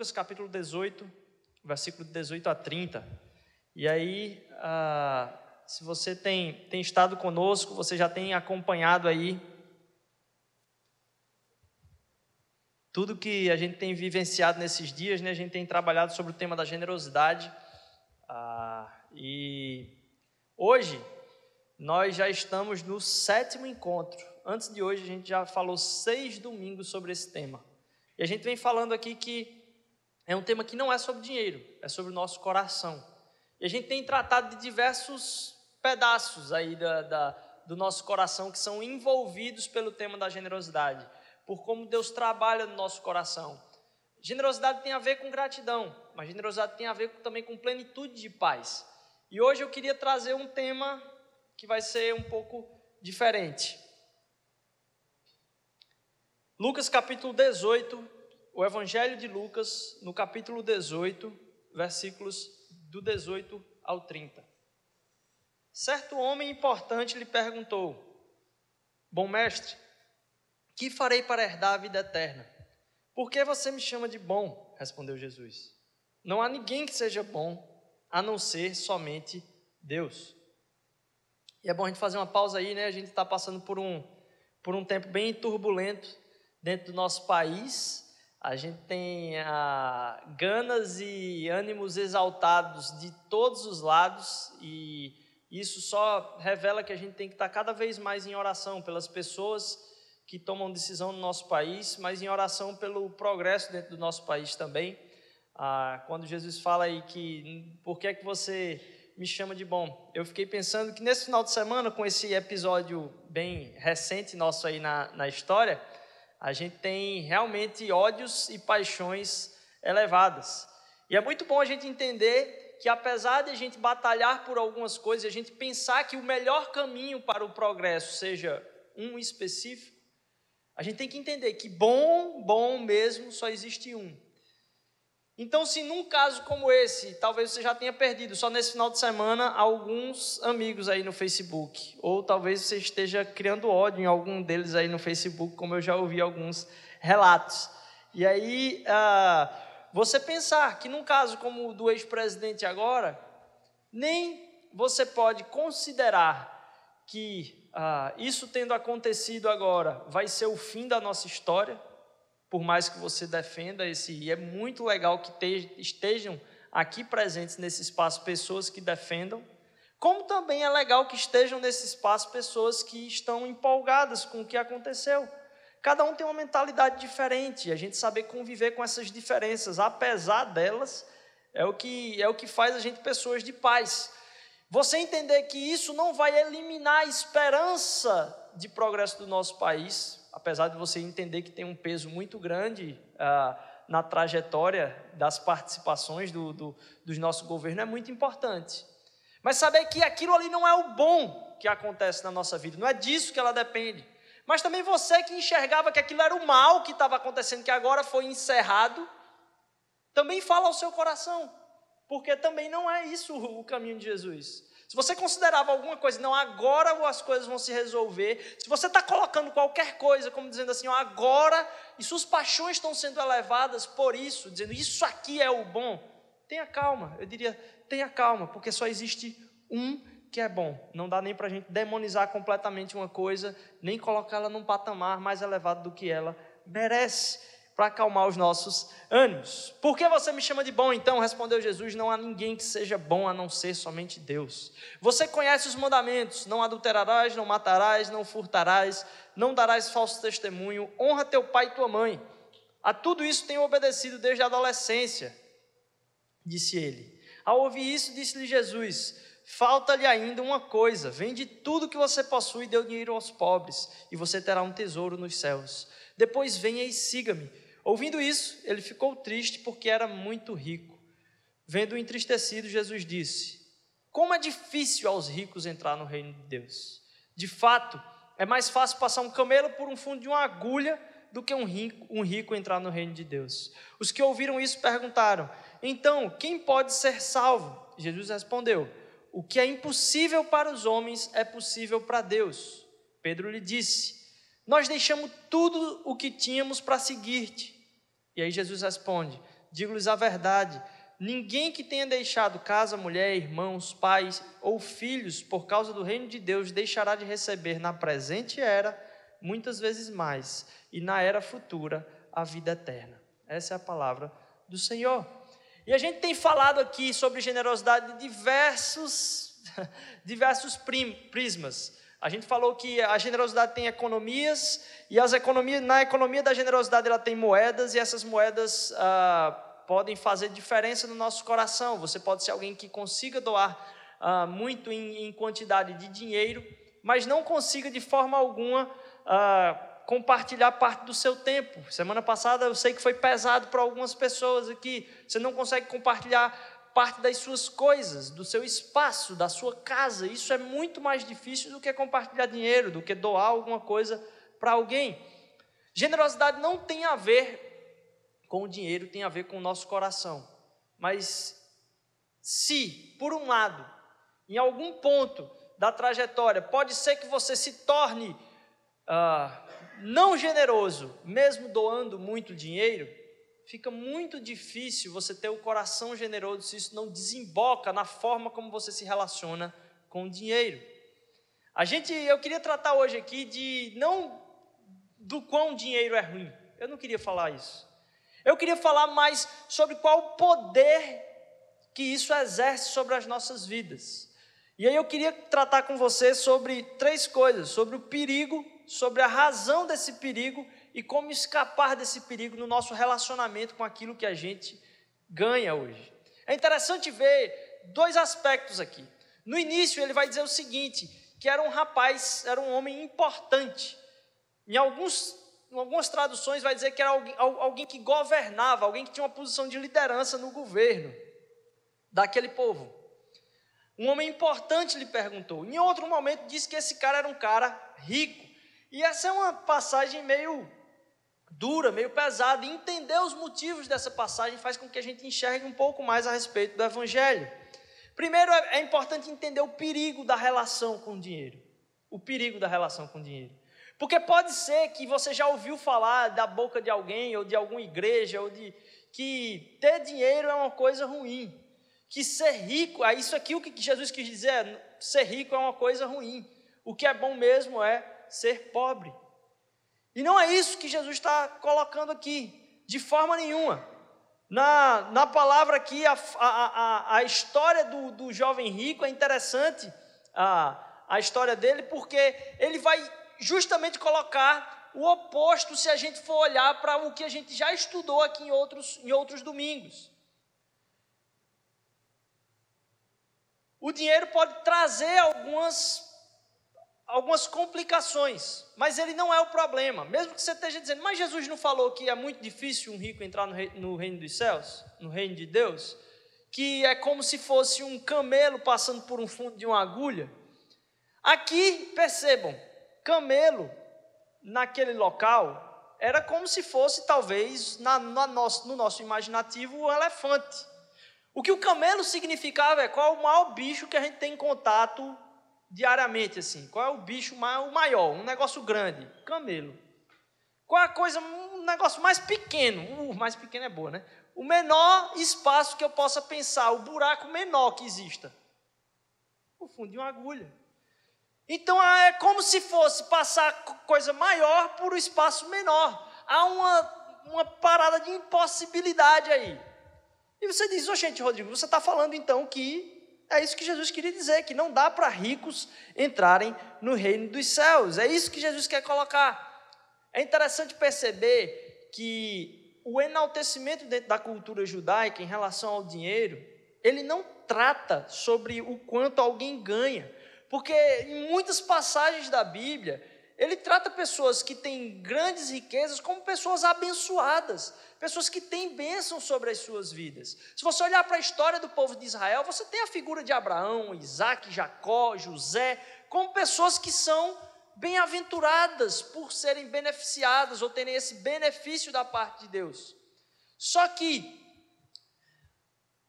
Lucas capítulo 18, versículo 18 a 30. E aí, ah, se você tem, tem estado conosco, você já tem acompanhado aí tudo que a gente tem vivenciado nesses dias, né? A gente tem trabalhado sobre o tema da generosidade. Ah, e hoje nós já estamos no sétimo encontro. Antes de hoje, a gente já falou seis domingos sobre esse tema. E a gente vem falando aqui que é um tema que não é sobre dinheiro, é sobre o nosso coração. E a gente tem tratado de diversos pedaços aí da, da, do nosso coração que são envolvidos pelo tema da generosidade por como Deus trabalha no nosso coração. Generosidade tem a ver com gratidão, mas generosidade tem a ver também com plenitude de paz. E hoje eu queria trazer um tema que vai ser um pouco diferente. Lucas capítulo 18, o Evangelho de Lucas, no capítulo 18, versículos do 18 ao 30. Certo homem importante lhe perguntou: Bom mestre, que farei para herdar a vida eterna? Por que você me chama de bom? Respondeu Jesus. Não há ninguém que seja bom a não ser somente Deus. E é bom a gente fazer uma pausa aí, né? A gente está passando por um, por um tempo bem turbulento dentro do nosso país. A gente tem ah, ganas e ânimos exaltados de todos os lados e isso só revela que a gente tem que estar cada vez mais em oração pelas pessoas que tomam decisão no nosso país, mas em oração pelo progresso dentro do nosso país também. Ah, quando Jesus fala aí que por que é que você me chama de bom? Eu fiquei pensando que nesse final de semana, com esse episódio bem recente nosso aí na, na história, a gente tem realmente ódios e paixões elevadas. E é muito bom a gente entender que apesar de a gente batalhar por algumas coisas, a gente pensar que o melhor caminho para o progresso seja um específico, a gente tem que entender que bom, bom mesmo, só existe um. Então, se num caso como esse, talvez você já tenha perdido só nesse final de semana alguns amigos aí no Facebook, ou talvez você esteja criando ódio em algum deles aí no Facebook, como eu já ouvi alguns relatos. E aí, ah, você pensar que num caso como o do ex-presidente agora, nem você pode considerar que ah, isso tendo acontecido agora vai ser o fim da nossa história, por mais que você defenda esse, e é muito legal que te, estejam aqui presentes nesse espaço pessoas que defendam, como também é legal que estejam nesse espaço pessoas que estão empolgadas com o que aconteceu. Cada um tem uma mentalidade diferente, a gente saber conviver com essas diferenças, apesar delas, é o que é o que faz a gente pessoas de paz. Você entender que isso não vai eliminar a esperança de progresso do nosso país, apesar de você entender que tem um peso muito grande ah, na trajetória das participações do, do, do nosso governo, é muito importante. Mas saber que aquilo ali não é o bom que acontece na nossa vida, não é disso que ela depende. Mas também você que enxergava que aquilo era o mal que estava acontecendo, que agora foi encerrado, também fala ao seu coração porque também não é isso o caminho de Jesus. Se você considerava alguma coisa, não, agora as coisas vão se resolver. Se você está colocando qualquer coisa, como dizendo assim, agora, e suas paixões estão sendo elevadas por isso, dizendo isso aqui é o bom, tenha calma. Eu diria, tenha calma, porque só existe um que é bom. Não dá nem para a gente demonizar completamente uma coisa, nem colocá-la num patamar mais elevado do que ela merece para acalmar os nossos ânimos. Por que você me chama de bom então? Respondeu Jesus: Não há ninguém que seja bom a não ser somente Deus. Você conhece os mandamentos: não adulterarás, não matarás, não furtarás, não darás falso testemunho, honra teu pai e tua mãe. A tudo isso tenho obedecido desde a adolescência, disse ele. Ao ouvir isso, disse-lhe Jesus: Falta-lhe ainda uma coisa: vende tudo que você possui e dê o dinheiro aos pobres, e você terá um tesouro nos céus. Depois venha e siga-me. Ouvindo isso, ele ficou triste porque era muito rico. Vendo-o entristecido, Jesus disse: Como é difícil aos ricos entrar no reino de Deus. De fato, é mais fácil passar um camelo por um fundo de uma agulha do que um rico, um rico entrar no reino de Deus. Os que ouviram isso perguntaram: Então, quem pode ser salvo? Jesus respondeu: O que é impossível para os homens é possível para Deus. Pedro lhe disse: nós deixamos tudo o que tínhamos para seguir-te. E aí Jesus responde: Digo-lhes a verdade, ninguém que tenha deixado casa, mulher, irmãos, pais ou filhos por causa do reino de Deus deixará de receber na presente era muitas vezes mais e na era futura a vida eterna. Essa é a palavra do Senhor. E a gente tem falado aqui sobre generosidade de diversos, diversos prismas. A gente falou que a generosidade tem economias e as economias, na economia da generosidade ela tem moedas e essas moedas ah, podem fazer diferença no nosso coração. Você pode ser alguém que consiga doar ah, muito em, em, quantidade de dinheiro, mas não consiga de forma alguma ah, compartilhar parte do seu tempo. Semana passada eu sei que foi pesado para algumas pessoas aqui. Você não consegue compartilhar parte das suas coisas, do seu espaço, da sua casa. Isso é muito mais difícil do que compartilhar dinheiro, do que doar alguma coisa para alguém. Generosidade não tem a ver com o dinheiro, tem a ver com o nosso coração. Mas se, por um lado, em algum ponto da trajetória, pode ser que você se torne ah, não generoso, mesmo doando muito dinheiro, fica muito difícil você ter o coração generoso se isso não desemboca na forma como você se relaciona com o dinheiro. A gente, eu queria tratar hoje aqui de não do quão dinheiro é ruim. Eu não queria falar isso. Eu queria falar mais sobre qual o poder que isso exerce sobre as nossas vidas. E aí eu queria tratar com você sobre três coisas: sobre o perigo sobre a razão desse perigo e como escapar desse perigo no nosso relacionamento com aquilo que a gente ganha hoje. É interessante ver dois aspectos aqui. No início, ele vai dizer o seguinte: que era um rapaz, era um homem importante. Em, alguns, em algumas traduções, vai dizer que era alguém, alguém que governava, alguém que tinha uma posição de liderança no governo daquele povo. Um homem importante lhe perguntou. Em outro momento, disse que esse cara era um cara rico. E essa é uma passagem meio dura, meio pesada. E entender os motivos dessa passagem faz com que a gente enxergue um pouco mais a respeito do Evangelho. Primeiro, é, é importante entender o perigo da relação com o dinheiro. O perigo da relação com o dinheiro. Porque pode ser que você já ouviu falar da boca de alguém, ou de alguma igreja, ou de que ter dinheiro é uma coisa ruim. Que ser rico, é isso aqui o que Jesus quis dizer, ser rico é uma coisa ruim. O que é bom mesmo é ser pobre. E não é isso que Jesus está colocando aqui, de forma nenhuma. Na, na palavra aqui, a, a, a, história do, do jovem rico é interessante, a, a história dele, porque ele vai justamente colocar o oposto se a gente for olhar para o que a gente já estudou aqui em outros, em outros domingos. O dinheiro pode trazer algumas algumas complicações, mas ele não é o problema. Mesmo que você esteja dizendo, mas Jesus não falou que é muito difícil um rico entrar no, rei, no reino dos céus, no reino de Deus, que é como se fosse um camelo passando por um fundo de uma agulha. Aqui, percebam, camelo naquele local era como se fosse talvez na, na nosso, no nosso imaginativo um elefante. O que o camelo significava é qual o maior bicho que a gente tem em contato diariamente assim? Qual é o bicho maior, um negócio grande? Camelo. Qual é a coisa, um negócio mais pequeno? O uh, mais pequeno é boa, né? O menor espaço que eu possa pensar, o buraco menor que exista. O fundo de uma agulha. Então ah, é como se fosse passar coisa maior por um espaço menor. Há uma, uma parada de impossibilidade aí. E você diz, ô oh, gente, Rodrigo, você está falando então que é isso que Jesus queria dizer, que não dá para ricos entrarem no reino dos céus. É isso que Jesus quer colocar. É interessante perceber que o enaltecimento dentro da cultura judaica em relação ao dinheiro, ele não trata sobre o quanto alguém ganha. Porque em muitas passagens da Bíblia, ele trata pessoas que têm grandes riquezas como pessoas abençoadas, pessoas que têm bênção sobre as suas vidas. Se você olhar para a história do povo de Israel, você tem a figura de Abraão, Isaac, Jacó, José, como pessoas que são bem-aventuradas por serem beneficiadas ou terem esse benefício da parte de Deus. Só que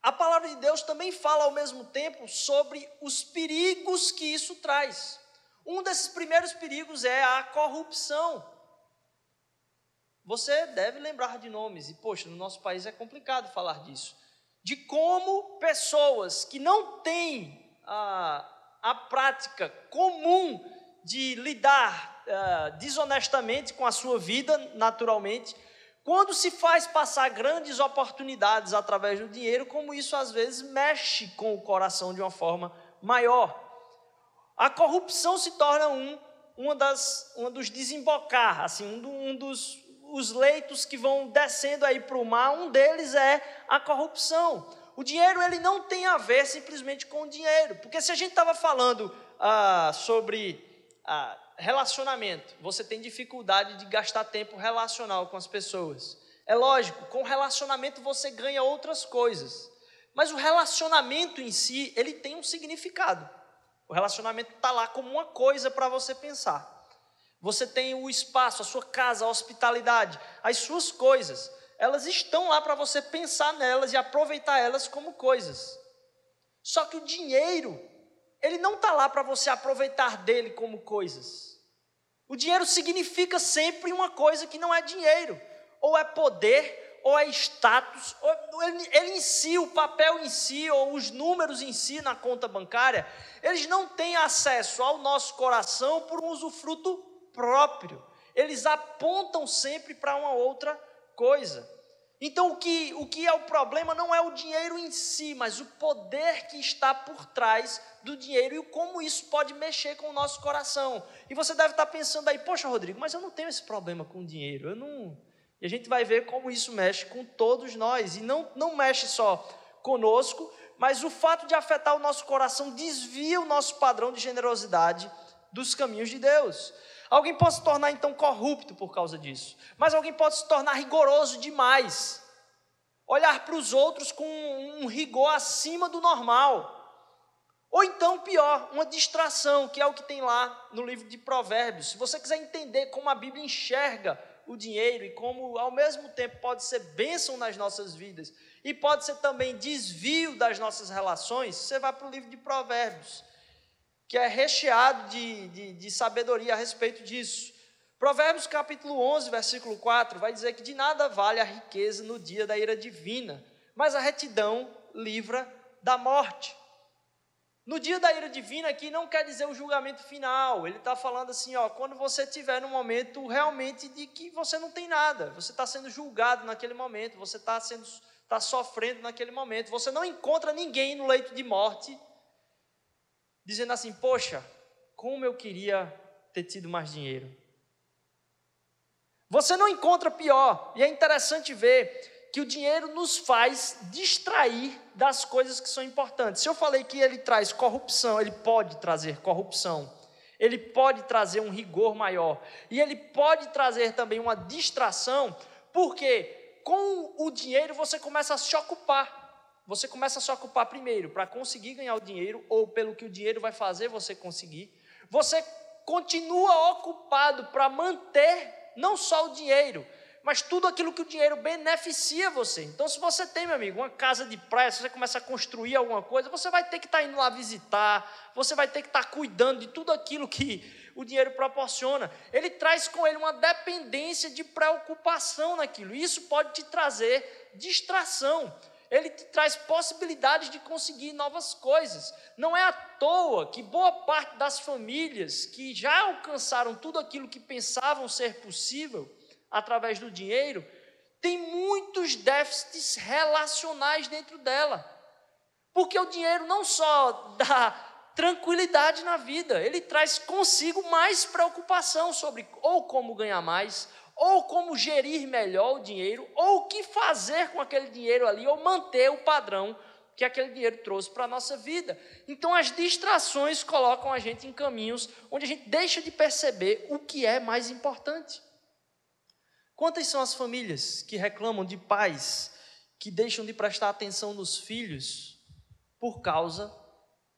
a palavra de Deus também fala ao mesmo tempo sobre os perigos que isso traz. Um desses primeiros perigos é a corrupção. Você deve lembrar de nomes, e poxa, no nosso país é complicado falar disso. De como pessoas que não têm a, a prática comum de lidar uh, desonestamente com a sua vida, naturalmente, quando se faz passar grandes oportunidades através do dinheiro, como isso às vezes mexe com o coração de uma forma maior. A corrupção se torna um, uma das, uma dos desembocar, assim, um, um dos os leitos que vão descendo aí para o mar, um deles é a corrupção. O dinheiro ele não tem a ver simplesmente com o dinheiro, porque se a gente estava falando ah, sobre ah, relacionamento, você tem dificuldade de gastar tempo relacional com as pessoas. É lógico, com relacionamento você ganha outras coisas, mas o relacionamento em si ele tem um significado. O relacionamento está lá como uma coisa para você pensar. Você tem o espaço, a sua casa, a hospitalidade, as suas coisas. Elas estão lá para você pensar nelas e aproveitar elas como coisas. Só que o dinheiro, ele não está lá para você aproveitar dele como coisas. O dinheiro significa sempre uma coisa que não é dinheiro, ou é poder, ou é status, ou ele, ele em si, o papel em si, ou os números em si na conta bancária, eles não têm acesso ao nosso coração por um usufruto próprio. Eles apontam sempre para uma outra coisa. Então, o que, o que é o problema não é o dinheiro em si, mas o poder que está por trás do dinheiro e como isso pode mexer com o nosso coração. E você deve estar pensando aí, poxa, Rodrigo, mas eu não tenho esse problema com o dinheiro. Eu não. E a gente vai ver como isso mexe com todos nós. E não, não mexe só conosco, mas o fato de afetar o nosso coração desvia o nosso padrão de generosidade dos caminhos de Deus. Alguém pode se tornar então corrupto por causa disso, mas alguém pode se tornar rigoroso demais, olhar para os outros com um rigor acima do normal. Ou então, pior, uma distração, que é o que tem lá no livro de Provérbios. Se você quiser entender como a Bíblia enxerga o dinheiro e como, ao mesmo tempo, pode ser bênção nas nossas vidas e pode ser também desvio das nossas relações, você vai para o livro de Provérbios que é recheado de, de, de sabedoria a respeito disso. Provérbios capítulo 11, versículo 4, vai dizer que de nada vale a riqueza no dia da ira divina, mas a retidão livra da morte. No dia da ira divina aqui não quer dizer o julgamento final, ele está falando assim, ó, quando você tiver no momento realmente de que você não tem nada, você está sendo julgado naquele momento, você está sendo está sofrendo naquele momento, você não encontra ninguém no leito de morte dizendo assim: Poxa, como eu queria ter tido mais dinheiro. Você não encontra pior, e é interessante ver que o dinheiro nos faz distrair das coisas que são importantes. Se eu falei que ele traz corrupção, ele pode trazer corrupção, ele pode trazer um rigor maior, e ele pode trazer também uma distração, porque com o dinheiro você começa a se ocupar. Você começa a se ocupar primeiro para conseguir ganhar o dinheiro, ou pelo que o dinheiro vai fazer você conseguir. Você continua ocupado para manter não só o dinheiro, mas tudo aquilo que o dinheiro beneficia você. Então, se você tem, meu amigo, uma casa de praia, se você começa a construir alguma coisa, você vai ter que estar tá indo lá visitar, você vai ter que estar tá cuidando de tudo aquilo que o dinheiro proporciona. Ele traz com ele uma dependência de preocupação naquilo. Isso pode te trazer distração ele te traz possibilidades de conseguir novas coisas. Não é à toa que boa parte das famílias que já alcançaram tudo aquilo que pensavam ser possível através do dinheiro, tem muitos déficits relacionais dentro dela. Porque o dinheiro não só dá tranquilidade na vida, ele traz consigo mais preocupação sobre ou como ganhar mais, ou como gerir melhor o dinheiro, ou o que fazer com aquele dinheiro ali, ou manter o padrão que aquele dinheiro trouxe para a nossa vida. Então, as distrações colocam a gente em caminhos onde a gente deixa de perceber o que é mais importante. Quantas são as famílias que reclamam de pais que deixam de prestar atenção nos filhos por causa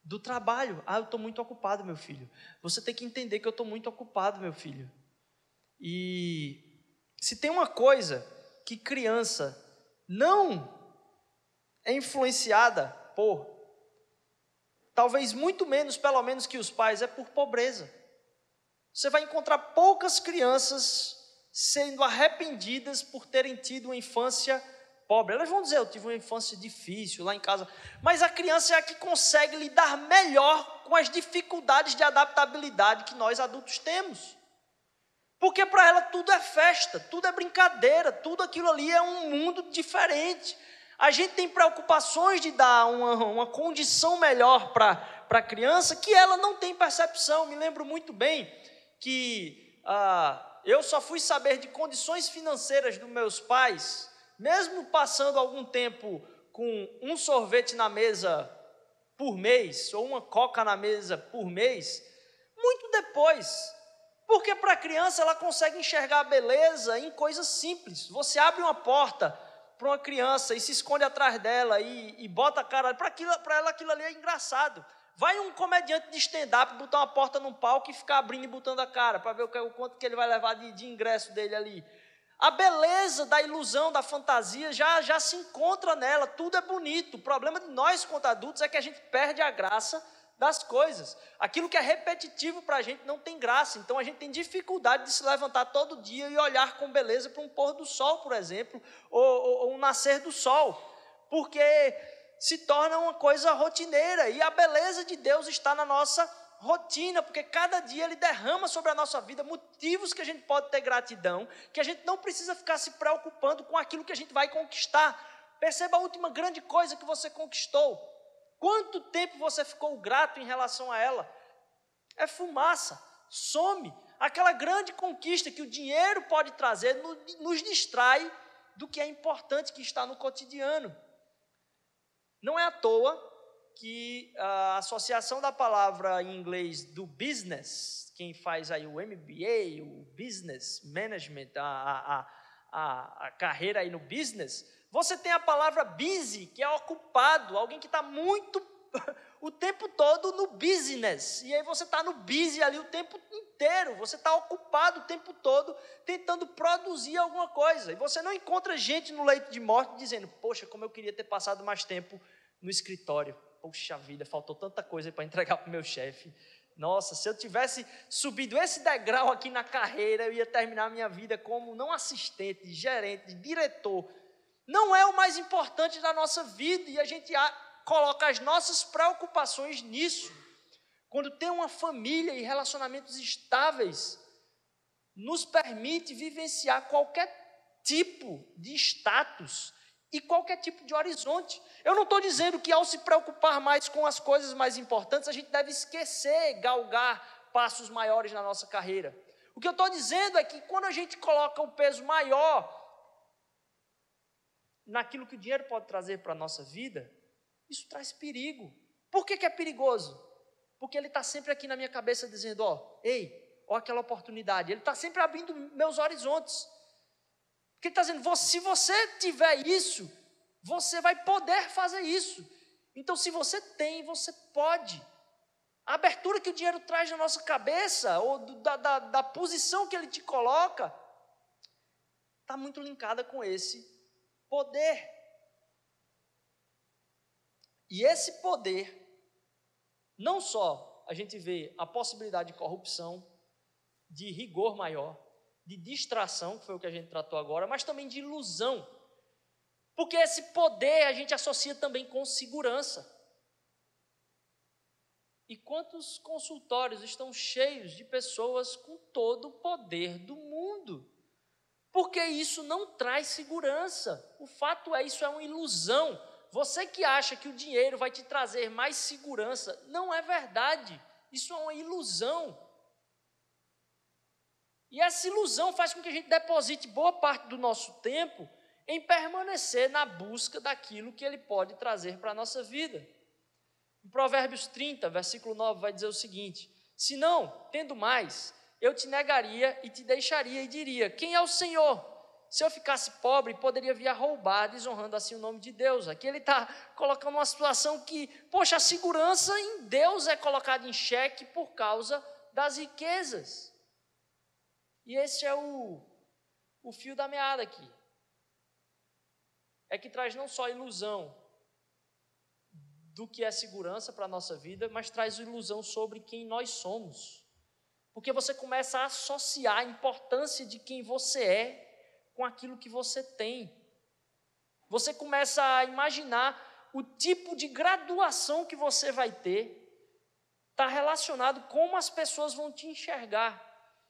do trabalho? Ah, eu estou muito ocupado, meu filho. Você tem que entender que eu estou muito ocupado, meu filho. E se tem uma coisa que criança não é influenciada por, talvez muito menos, pelo menos que os pais, é por pobreza. Você vai encontrar poucas crianças sendo arrependidas por terem tido uma infância pobre. Elas vão dizer: Eu tive uma infância difícil lá em casa. Mas a criança é a que consegue lidar melhor com as dificuldades de adaptabilidade que nós adultos temos. Porque para ela tudo é festa, tudo é brincadeira, tudo aquilo ali é um mundo diferente. A gente tem preocupações de dar uma, uma condição melhor para a criança que ela não tem percepção. Me lembro muito bem que ah, eu só fui saber de condições financeiras dos meus pais, mesmo passando algum tempo com um sorvete na mesa por mês, ou uma coca na mesa por mês, muito depois. Porque para a criança ela consegue enxergar a beleza em coisas simples. Você abre uma porta para uma criança e se esconde atrás dela e, e bota a cara. Para ela aquilo ali é engraçado. Vai um comediante de stand-up botar uma porta num palco e ficar abrindo e botando a cara para ver o, quanto que ele vai levar de, de ingresso dele ali. A beleza da ilusão, da fantasia já, já se encontra nela, tudo é bonito. O problema de nós, quanto adultos, é que a gente perde a graça das coisas. Aquilo que é repetitivo para a gente não tem graça. Então a gente tem dificuldade de se levantar todo dia e olhar com beleza para um pôr do sol, por exemplo, ou, ou, ou um nascer do sol. Porque se torna uma coisa rotineira e a beleza de Deus está na nossa rotina, porque cada dia Ele derrama sobre a nossa vida motivos que a gente pode ter gratidão, que a gente não precisa ficar se preocupando com aquilo que a gente vai conquistar. Perceba a última grande coisa que você conquistou. Quanto tempo você ficou grato em relação a ela? É fumaça, some. Aquela grande conquista que o dinheiro pode trazer nos distrai do que é importante que está no cotidiano. Não é à toa que a associação da palavra em inglês do business, quem faz aí o MBA, o business management, a, a, a, a carreira aí no business, você tem a palavra busy, que é ocupado, alguém que está muito o tempo todo no business. E aí você está no busy ali o tempo inteiro, você está ocupado o tempo todo tentando produzir alguma coisa. E você não encontra gente no leito de morte dizendo, poxa, como eu queria ter passado mais tempo no escritório. Poxa vida, faltou tanta coisa para entregar para o meu chefe. Nossa, se eu tivesse subido esse degrau aqui na carreira, eu ia terminar minha vida como não assistente, gerente, diretor. Não é o mais importante da nossa vida e a gente coloca as nossas preocupações nisso. Quando tem uma família e relacionamentos estáveis, nos permite vivenciar qualquer tipo de status e qualquer tipo de horizonte. Eu não estou dizendo que ao se preocupar mais com as coisas mais importantes, a gente deve esquecer, galgar passos maiores na nossa carreira. O que eu estou dizendo é que quando a gente coloca um peso maior naquilo que o dinheiro pode trazer para a nossa vida, isso traz perigo. Por que, que é perigoso? Porque ele está sempre aqui na minha cabeça dizendo: ó, ei, ó aquela oportunidade. Ele está sempre abrindo meus horizontes. Porque ele está dizendo: se você tiver isso, você vai poder fazer isso. Então, se você tem, você pode. A abertura que o dinheiro traz na nossa cabeça, ou da, da, da posição que ele te coloca, está muito linkada com esse poder. E esse poder, não só a gente vê a possibilidade de corrupção, de rigor maior, de distração, que foi o que a gente tratou agora, mas também de ilusão. Porque esse poder a gente associa também com segurança. E quantos consultórios estão cheios de pessoas com todo o poder do mundo? Porque isso não traz segurança. O fato é, isso é uma ilusão. Você que acha que o dinheiro vai te trazer mais segurança, não é verdade. Isso é uma ilusão. E essa ilusão faz com que a gente deposite boa parte do nosso tempo em permanecer na busca daquilo que ele pode trazer para a nossa vida. Em Provérbios 30, versículo 9, vai dizer o seguinte: Se não, tendo mais, eu te negaria e te deixaria e diria: Quem é o Senhor? Se eu ficasse pobre, poderia vir a roubar, desonrando assim o nome de Deus. Aqui ele está colocando uma situação que, poxa, a segurança em Deus é colocada em xeque por causa das riquezas. E esse é o, o fio da meada aqui. É que traz não só ilusão do que é segurança para a nossa vida, mas traz ilusão sobre quem nós somos. Porque você começa a associar a importância de quem você é com aquilo que você tem. Você começa a imaginar o tipo de graduação que você vai ter, está relacionado com como as pessoas vão te enxergar.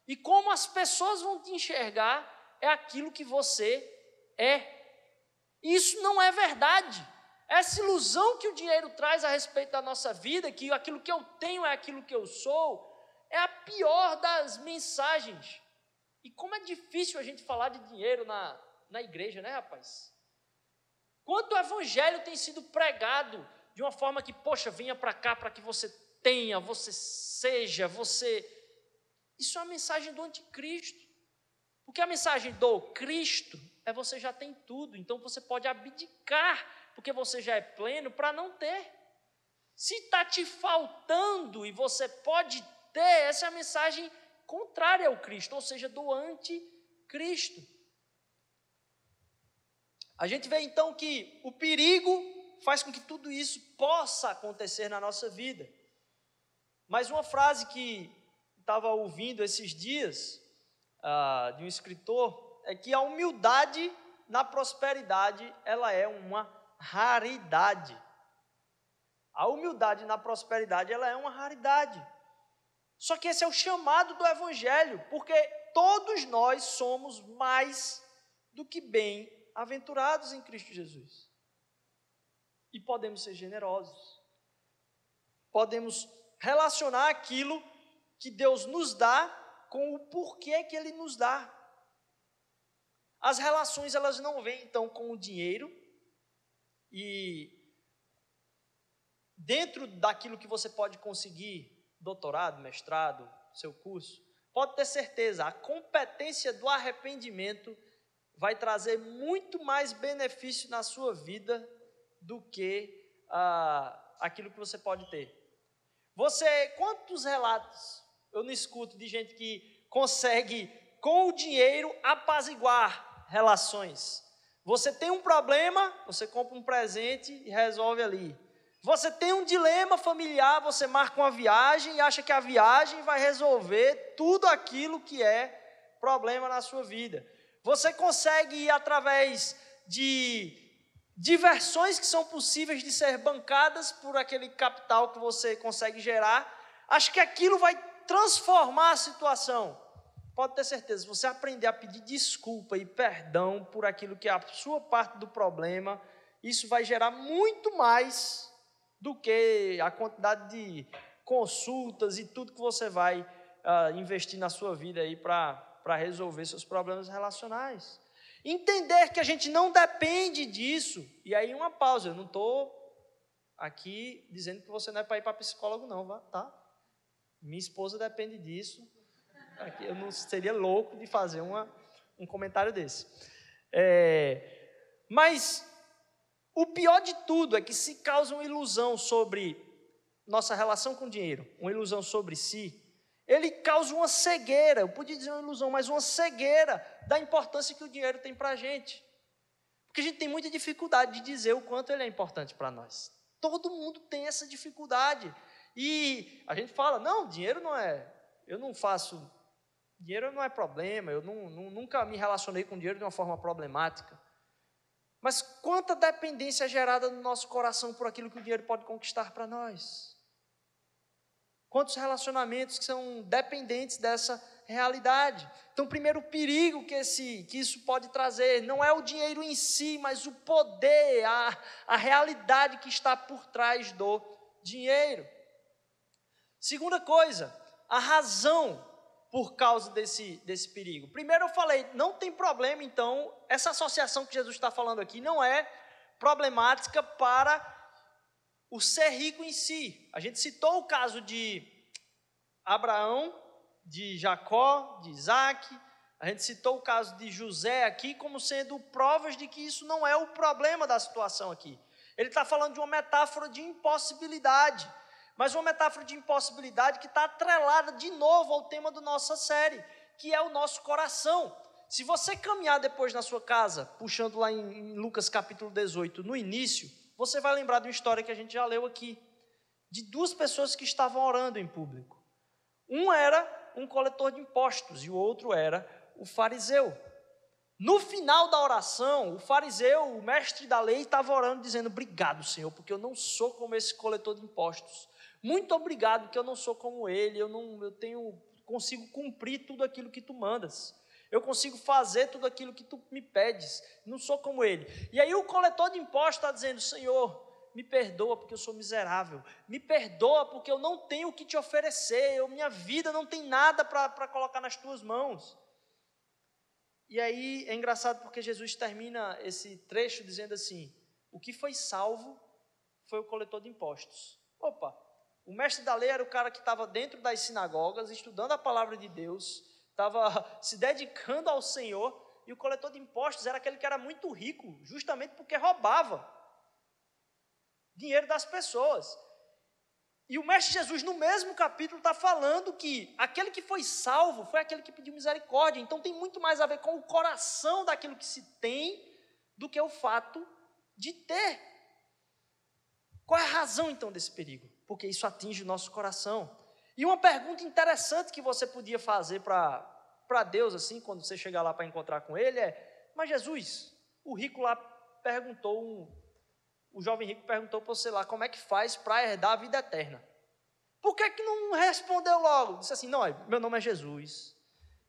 E como as pessoas vão te enxergar é aquilo que você é. Isso não é verdade. Essa ilusão que o dinheiro traz a respeito da nossa vida, que aquilo que eu tenho é aquilo que eu sou, é a pior das mensagens. E como é difícil a gente falar de dinheiro na, na igreja, né, rapaz? Quanto o evangelho tem sido pregado de uma forma que, poxa, venha para cá para que você tenha, você seja, você. Isso é uma mensagem do anticristo. Porque a mensagem do Cristo é você já tem tudo, então você pode abdicar, porque você já é pleno, para não ter. Se está te faltando e você pode ter, essa é a mensagem contrária ao Cristo, ou seja, do anticristo. A gente vê então que o perigo faz com que tudo isso possa acontecer na nossa vida. Mas uma frase que estava ouvindo esses dias, uh, de um escritor, é que a humildade na prosperidade, ela é uma raridade. A humildade na prosperidade, ela é uma raridade. Só que esse é o chamado do evangelho, porque todos nós somos mais do que bem-aventurados em Cristo Jesus. E podemos ser generosos. Podemos relacionar aquilo que Deus nos dá com o porquê que ele nos dá. As relações elas não vêm então com o dinheiro e dentro daquilo que você pode conseguir, doutorado, mestrado, seu curso, pode ter certeza, a competência do arrependimento vai trazer muito mais benefício na sua vida do que ah, aquilo que você pode ter. Você, quantos relatos eu não escuto de gente que consegue com o dinheiro apaziguar relações? Você tem um problema, você compra um presente e resolve ali. Você tem um dilema familiar, você marca uma viagem e acha que a viagem vai resolver tudo aquilo que é problema na sua vida. Você consegue ir através de diversões que são possíveis de ser bancadas por aquele capital que você consegue gerar. Acho que aquilo vai transformar a situação. Pode ter certeza, você aprender a pedir desculpa e perdão por aquilo que é a sua parte do problema, isso vai gerar muito mais do que a quantidade de consultas e tudo que você vai uh, investir na sua vida aí para resolver seus problemas relacionais. Entender que a gente não depende disso. E aí, uma pausa. Eu não estou aqui dizendo que você não é para ir para psicólogo, não, tá? Minha esposa depende disso. Eu não seria louco de fazer uma, um comentário desse. É, mas o pior de tudo é que se causa uma ilusão sobre nossa relação com o dinheiro, uma ilusão sobre si, ele causa uma cegueira, eu podia dizer uma ilusão, mas uma cegueira da importância que o dinheiro tem para a gente. Porque a gente tem muita dificuldade de dizer o quanto ele é importante para nós. Todo mundo tem essa dificuldade. E a gente fala, não, dinheiro não é, eu não faço, dinheiro não é problema, eu não, não, nunca me relacionei com dinheiro de uma forma problemática. Mas quanta dependência é gerada no nosso coração por aquilo que o dinheiro pode conquistar para nós? Quantos relacionamentos que são dependentes dessa realidade? Então, o primeiro perigo que, esse, que isso pode trazer não é o dinheiro em si, mas o poder, a, a realidade que está por trás do dinheiro. Segunda coisa, a razão por causa desse, desse perigo? Primeiro eu falei, não tem problema, então, essa associação que Jesus está falando aqui não é problemática para o ser rico em si. A gente citou o caso de Abraão, de Jacó, de Isaac, a gente citou o caso de José aqui como sendo provas de que isso não é o problema da situação aqui. Ele está falando de uma metáfora de impossibilidade mas uma metáfora de impossibilidade que está atrelada de novo ao tema da nossa série, que é o nosso coração. Se você caminhar depois na sua casa, puxando lá em Lucas capítulo 18, no início, você vai lembrar de uma história que a gente já leu aqui, de duas pessoas que estavam orando em público. Um era um coletor de impostos e o outro era o fariseu. No final da oração, o fariseu, o mestre da lei, estava orando, dizendo: Obrigado, Senhor, porque eu não sou como esse coletor de impostos. Muito obrigado, porque eu não sou como ele, eu não eu tenho, consigo cumprir tudo aquilo que tu mandas. Eu consigo fazer tudo aquilo que tu me pedes. Não sou como ele. E aí o coletor de impostos está dizendo: Senhor, me perdoa porque eu sou miserável, me perdoa porque eu não tenho o que te oferecer, eu, minha vida não tem nada para colocar nas tuas mãos. E aí é engraçado porque Jesus termina esse trecho dizendo assim: o que foi salvo foi o coletor de impostos. Opa, o mestre da lei era o cara que estava dentro das sinagogas, estudando a palavra de Deus, estava se dedicando ao Senhor, e o coletor de impostos era aquele que era muito rico, justamente porque roubava dinheiro das pessoas. E o Mestre Jesus, no mesmo capítulo, está falando que aquele que foi salvo foi aquele que pediu misericórdia. Então tem muito mais a ver com o coração daquilo que se tem do que o fato de ter. Qual é a razão então desse perigo? Porque isso atinge o nosso coração. E uma pergunta interessante que você podia fazer para Deus, assim, quando você chegar lá para encontrar com Ele, é: Mas Jesus, o rico lá perguntou um, o jovem rico perguntou para você lá como é que faz para herdar a vida eterna. Por que, que não respondeu logo? Disse assim: não, meu nome é Jesus,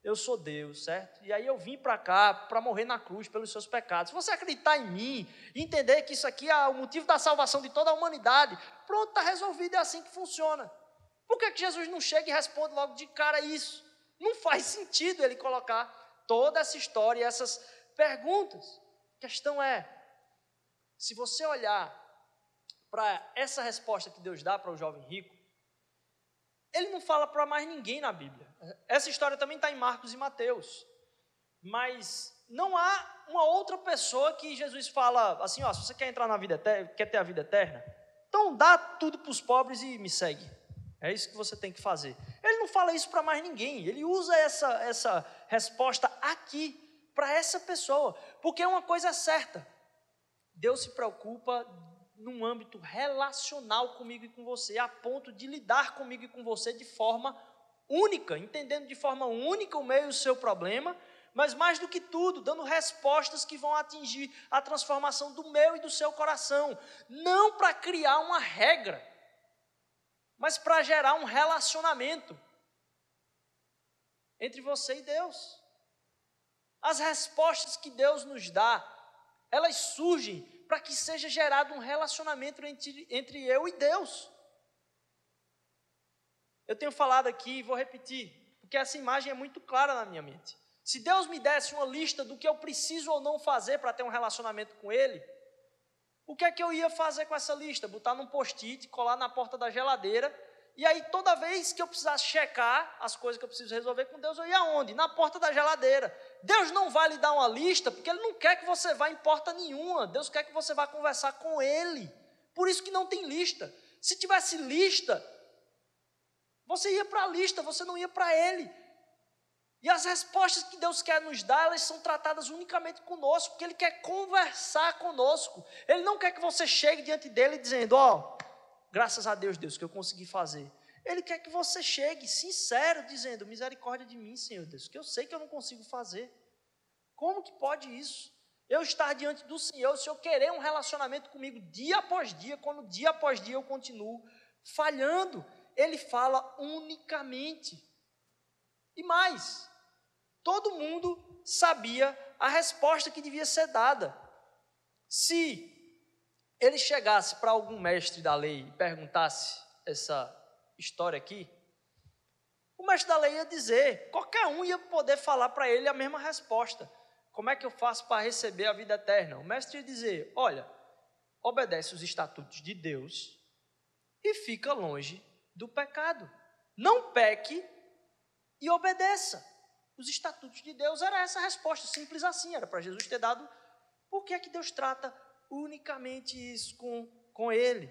eu sou Deus, certo? E aí eu vim para cá para morrer na cruz pelos seus pecados. Se você acreditar em mim, entender que isso aqui é o motivo da salvação de toda a humanidade, pronto, está resolvido, é assim que funciona. Por que, que Jesus não chega e responde logo de cara isso? Não faz sentido ele colocar toda essa história e essas perguntas. A questão é: se você olhar para essa resposta que Deus dá para o jovem rico, ele não fala para mais ninguém na Bíblia. Essa história também está em Marcos e Mateus. Mas não há uma outra pessoa que Jesus fala assim: ó, se você quer entrar na vida eterna, quer ter a vida eterna, então dá tudo para os pobres e me segue. É isso que você tem que fazer. Ele não fala isso para mais ninguém. Ele usa essa, essa resposta aqui para essa pessoa, porque é uma coisa certa. Deus se preocupa num âmbito relacional comigo e com você, a ponto de lidar comigo e com você de forma única, entendendo de forma única o meio do seu problema, mas mais do que tudo, dando respostas que vão atingir a transformação do meu e do seu coração, não para criar uma regra, mas para gerar um relacionamento entre você e Deus. As respostas que Deus nos dá elas surgem para que seja gerado um relacionamento entre, entre eu e Deus. Eu tenho falado aqui e vou repetir, porque essa imagem é muito clara na minha mente. Se Deus me desse uma lista do que eu preciso ou não fazer para ter um relacionamento com Ele, o que é que eu ia fazer com essa lista? Botar num post-it, colar na porta da geladeira e aí, toda vez que eu precisasse checar as coisas que eu preciso resolver com Deus, eu ia aonde? Na porta da geladeira. Deus não vai lhe dar uma lista, porque Ele não quer que você vá em porta nenhuma. Deus quer que você vá conversar com Ele. Por isso que não tem lista. Se tivesse lista, você ia para a lista, você não ia para Ele. E as respostas que Deus quer nos dar, elas são tratadas unicamente conosco, porque Ele quer conversar conosco. Ele não quer que você chegue diante dele dizendo: Ó, oh, Graças a Deus, Deus, que eu consegui fazer. Ele quer que você chegue sincero, dizendo: Misericórdia de mim, Senhor Deus, que eu sei que eu não consigo fazer. Como que pode isso? Eu estar diante do Senhor, se eu querer um relacionamento comigo dia após dia, quando dia após dia eu continuo falhando, Ele fala unicamente. E mais, todo mundo sabia a resposta que devia ser dada. Se ele chegasse para algum mestre da lei e perguntasse essa história aqui, o mestre da lei ia dizer, qualquer um ia poder falar para ele a mesma resposta. Como é que eu faço para receber a vida eterna? O mestre ia dizer: olha, obedece os estatutos de Deus e fica longe do pecado. Não peque e obedeça. Os estatutos de Deus era essa resposta, simples assim, era para Jesus ter dado. Por que é que Deus trata unicamente isso com, com ele.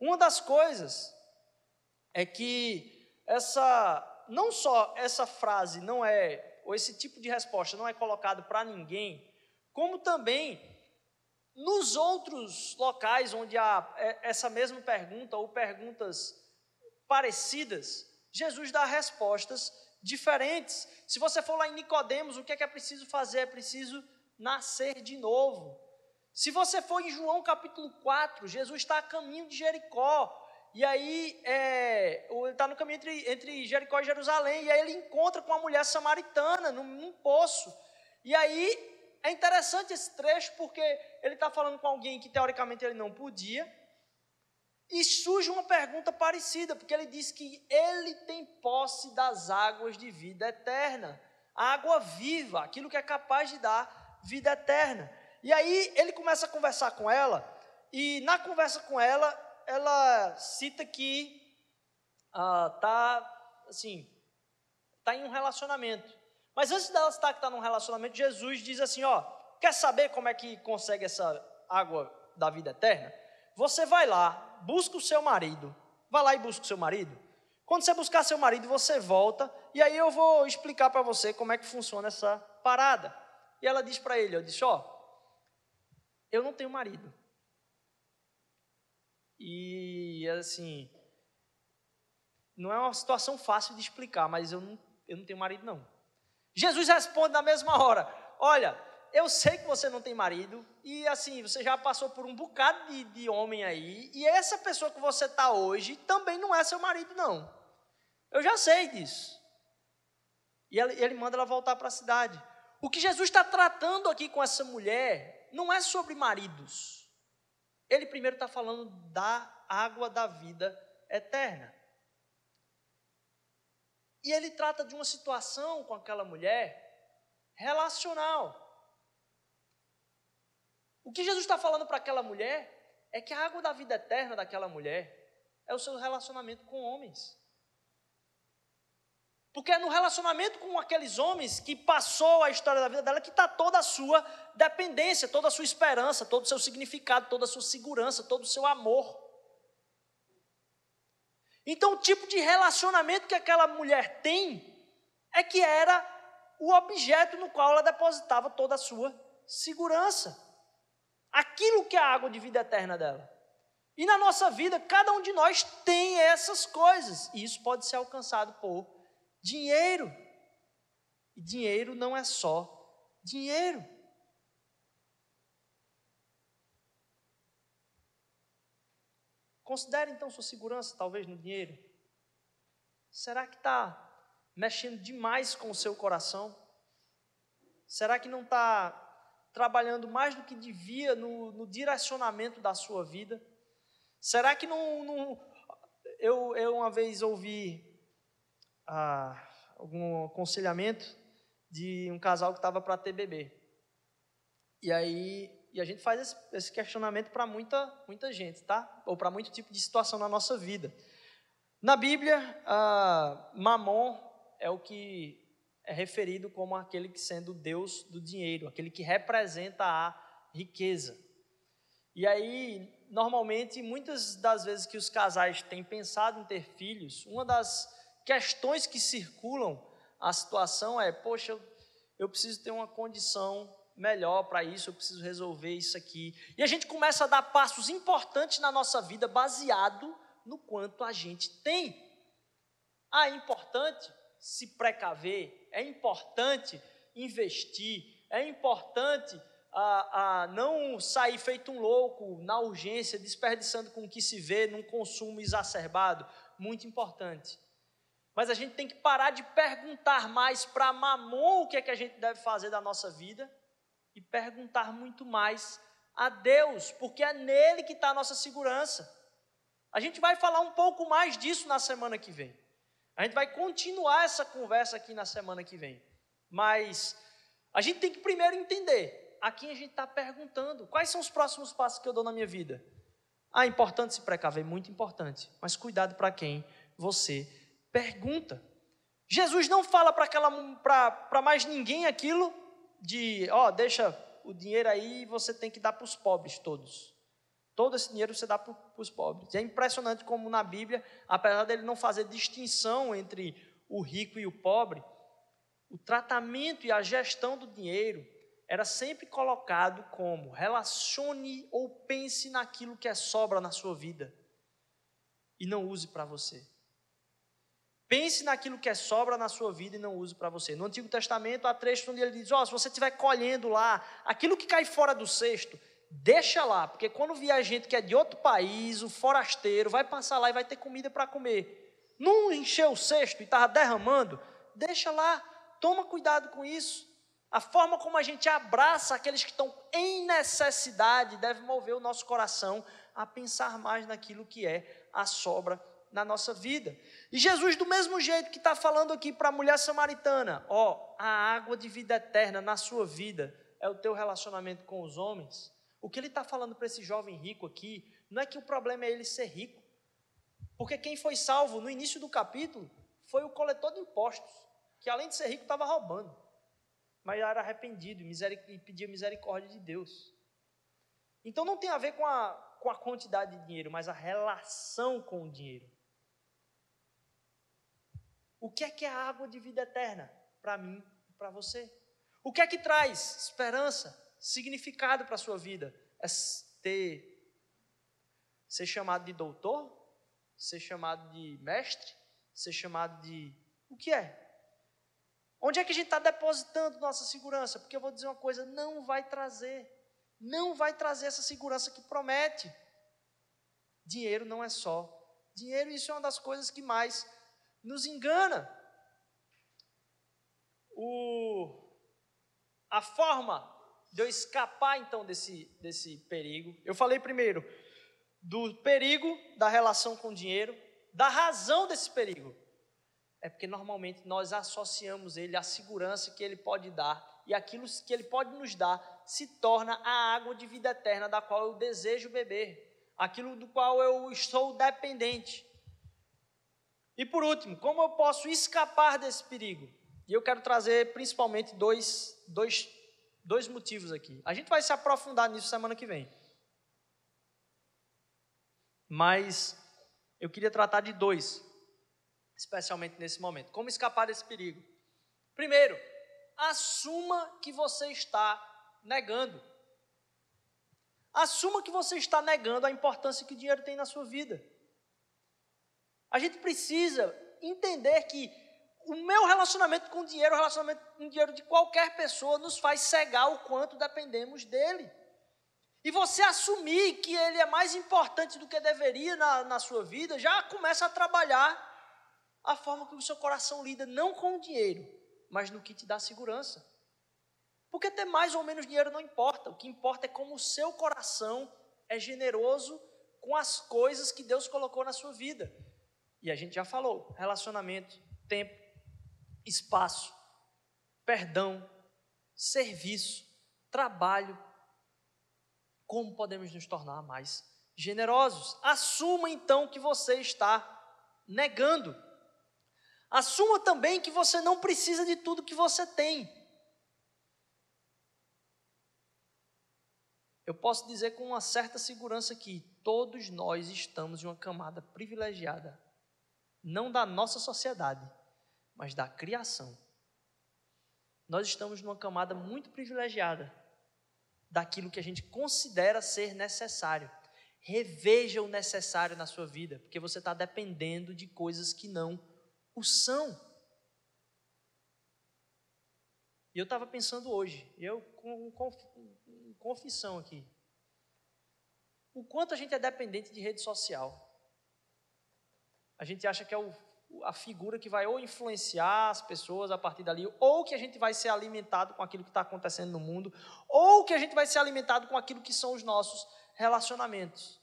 Uma das coisas é que essa, não só essa frase não é, ou esse tipo de resposta não é colocado para ninguém, como também nos outros locais onde há é, essa mesma pergunta ou perguntas parecidas, Jesus dá respostas diferentes. Se você for lá em Nicodemos, o que é que é preciso fazer? É preciso nascer de novo. Se você for em João capítulo 4, Jesus está a caminho de Jericó. E aí, é, ele está no caminho entre, entre Jericó e Jerusalém. E aí ele encontra com uma mulher samaritana num, num poço. E aí é interessante esse trecho porque ele está falando com alguém que teoricamente ele não podia. E surge uma pergunta parecida, porque ele diz que ele tem posse das águas de vida eterna, a água viva, aquilo que é capaz de dar vida eterna. E aí ele começa a conversar com ela, e na conversa com ela, ela cita que está uh, assim, tá em um relacionamento. Mas antes dela estar que está num relacionamento, Jesus diz assim: ó, quer saber como é que consegue essa água da vida eterna? Você vai lá, busca o seu marido. Vai lá e busca o seu marido. Quando você buscar seu marido, você volta e aí eu vou explicar para você como é que funciona essa parada. E ela diz para ele, eu disse, ó, eu não tenho marido. E assim, não é uma situação fácil de explicar, mas eu não, eu não tenho marido não. Jesus responde na mesma hora: Olha, eu sei que você não tem marido, e assim, você já passou por um bocado de, de homem aí, e essa pessoa que você está hoje também não é seu marido, não. Eu já sei disso. E ele, ele manda ela voltar para a cidade. O que Jesus está tratando aqui com essa mulher não é sobre maridos. Ele primeiro está falando da água da vida eterna. E ele trata de uma situação com aquela mulher relacional. O que Jesus está falando para aquela mulher é que a água da vida eterna daquela mulher é o seu relacionamento com homens. Porque é no relacionamento com aqueles homens que passou a história da vida dela que está toda a sua dependência, toda a sua esperança, todo o seu significado, toda a sua segurança, todo o seu amor. Então, o tipo de relacionamento que aquela mulher tem é que era o objeto no qual ela depositava toda a sua segurança aquilo que é a água de vida eterna dela. E na nossa vida, cada um de nós tem essas coisas, e isso pode ser alcançado por dinheiro. E dinheiro não é só dinheiro. Considere então sua segurança, talvez, no dinheiro. Será que está mexendo demais com o seu coração? Será que não está trabalhando mais do que devia no, no direcionamento da sua vida? Será que não. não eu, eu uma vez ouvi ah, algum aconselhamento de um casal que estava para ter bebê. E aí e a gente faz esse, esse questionamento para muita, muita gente, tá? Ou para muito tipo de situação na nossa vida. Na Bíblia, ah, Mamon é o que é referido como aquele que sendo Deus do dinheiro, aquele que representa a riqueza. E aí, normalmente, muitas das vezes que os casais têm pensado em ter filhos, uma das questões que circulam a situação é: poxa, eu, preciso ter uma condição melhor para isso, eu preciso resolver isso aqui. E a gente começa a dar passos importantes na nossa vida baseado no quanto a gente tem. Ah, é importante se precaver, é importante investir, é importante a, a não sair feito um louco na urgência, desperdiçando com o que se vê num consumo exacerbado. Muito importante. Mas a gente tem que parar de perguntar mais para Mamon o que é que a gente deve fazer da nossa vida e perguntar muito mais a Deus, porque é nele que está a nossa segurança. A gente vai falar um pouco mais disso na semana que vem. A gente vai continuar essa conversa aqui na semana que vem. Mas a gente tem que primeiro entender a quem a gente está perguntando. Quais são os próximos passos que eu dou na minha vida? Ah, importante se precaver, muito importante. Mas cuidado para quem você pergunta. Jesus não fala para mais ninguém aquilo de, ó, oh, deixa o dinheiro aí e você tem que dar para os pobres todos. Todo esse dinheiro você dá para os pobres. E é impressionante como na Bíblia, apesar dele não fazer distinção entre o rico e o pobre, o tratamento e a gestão do dinheiro era sempre colocado como relacione ou pense naquilo que é sobra na sua vida e não use para você. Pense naquilo que é sobra na sua vida e não use para você. No Antigo Testamento há trechos onde ele diz: Ó, oh, se você estiver colhendo lá, aquilo que cai fora do cesto, deixa lá, porque quando vier gente que é de outro país, o forasteiro, vai passar lá e vai ter comida para comer. Não encheu o cesto e estava derramando, deixa lá, toma cuidado com isso. A forma como a gente abraça aqueles que estão em necessidade deve mover o nosso coração a pensar mais naquilo que é a sobra na nossa vida. E Jesus, do mesmo jeito que está falando aqui para a mulher samaritana, ó, a água de vida eterna na sua vida é o teu relacionamento com os homens. O que ele está falando para esse jovem rico aqui, não é que o problema é ele ser rico, porque quem foi salvo no início do capítulo foi o coletor de impostos, que além de ser rico estava roubando, mas era arrependido e pedia misericórdia de Deus. Então não tem a ver com a, com a quantidade de dinheiro, mas a relação com o dinheiro. O que é que é a água de vida eterna para mim e para você? O que é que traz esperança, significado para a sua vida? É ter ser chamado de doutor, ser chamado de mestre, ser chamado de o que é? Onde é que a gente está depositando nossa segurança? Porque eu vou dizer uma coisa: não vai trazer, não vai trazer essa segurança que promete. Dinheiro não é só. Dinheiro, isso é uma das coisas que mais nos engana. O, a forma de eu escapar então desse, desse perigo, eu falei primeiro do perigo da relação com o dinheiro, da razão desse perigo. É porque normalmente nós associamos ele à segurança que ele pode dar, e aquilo que ele pode nos dar se torna a água de vida eterna da qual eu desejo beber, aquilo do qual eu estou dependente. E por último, como eu posso escapar desse perigo? E eu quero trazer principalmente dois, dois, dois motivos aqui. A gente vai se aprofundar nisso semana que vem. Mas eu queria tratar de dois, especialmente nesse momento. Como escapar desse perigo? Primeiro, assuma que você está negando. Assuma que você está negando a importância que o dinheiro tem na sua vida. A gente precisa entender que o meu relacionamento com o dinheiro, o relacionamento com o dinheiro de qualquer pessoa, nos faz cegar o quanto dependemos dele. E você assumir que ele é mais importante do que deveria na, na sua vida, já começa a trabalhar a forma que o seu coração lida, não com o dinheiro, mas no que te dá segurança. Porque ter mais ou menos dinheiro não importa, o que importa é como o seu coração é generoso com as coisas que Deus colocou na sua vida. E a gente já falou: relacionamento, tempo, espaço, perdão, serviço, trabalho. Como podemos nos tornar mais generosos? Assuma então que você está negando. Assuma também que você não precisa de tudo que você tem. Eu posso dizer com uma certa segurança que todos nós estamos em uma camada privilegiada não da nossa sociedade, mas da criação. Nós estamos numa camada muito privilegiada daquilo que a gente considera ser necessário. Reveja o necessário na sua vida, porque você está dependendo de coisas que não o são. E eu estava pensando hoje, eu com, confissão aqui, o quanto a gente é dependente de rede social a gente acha que é o, a figura que vai ou influenciar as pessoas a partir dali, ou que a gente vai ser alimentado com aquilo que está acontecendo no mundo, ou que a gente vai ser alimentado com aquilo que são os nossos relacionamentos.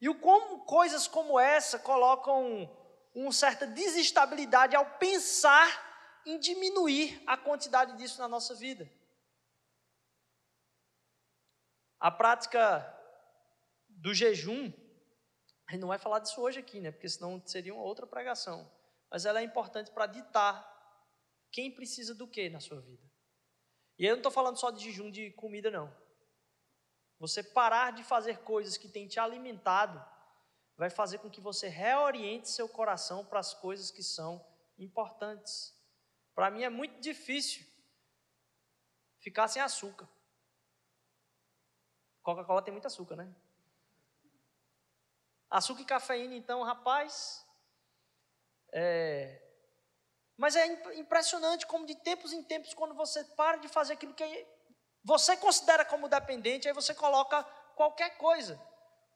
E o como coisas como essa colocam uma certa desestabilidade ao pensar em diminuir a quantidade disso na nossa vida. A prática do jejum a gente não vai falar disso hoje aqui, né? Porque senão seria uma outra pregação. Mas ela é importante para ditar quem precisa do que na sua vida. E eu não estou falando só de jejum de comida, não. Você parar de fazer coisas que têm te alimentado vai fazer com que você reoriente seu coração para as coisas que são importantes. Para mim é muito difícil ficar sem açúcar. Coca-Cola tem muito açúcar, né? Açúcar e cafeína, então, rapaz. É... Mas é impressionante como de tempos em tempos, quando você para de fazer aquilo que você considera como dependente, aí você coloca qualquer coisa.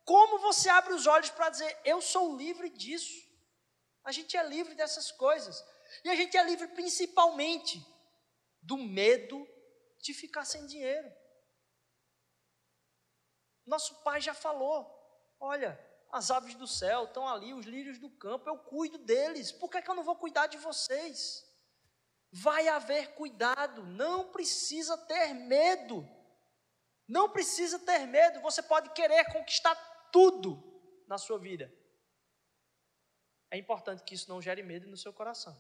Como você abre os olhos para dizer, eu sou livre disso? A gente é livre dessas coisas. E a gente é livre principalmente do medo de ficar sem dinheiro. Nosso pai já falou: olha, as aves do céu estão ali, os lírios do campo, eu cuido deles, por que, é que eu não vou cuidar de vocês? Vai haver cuidado, não precisa ter medo. Não precisa ter medo, você pode querer conquistar tudo na sua vida. É importante que isso não gere medo no seu coração.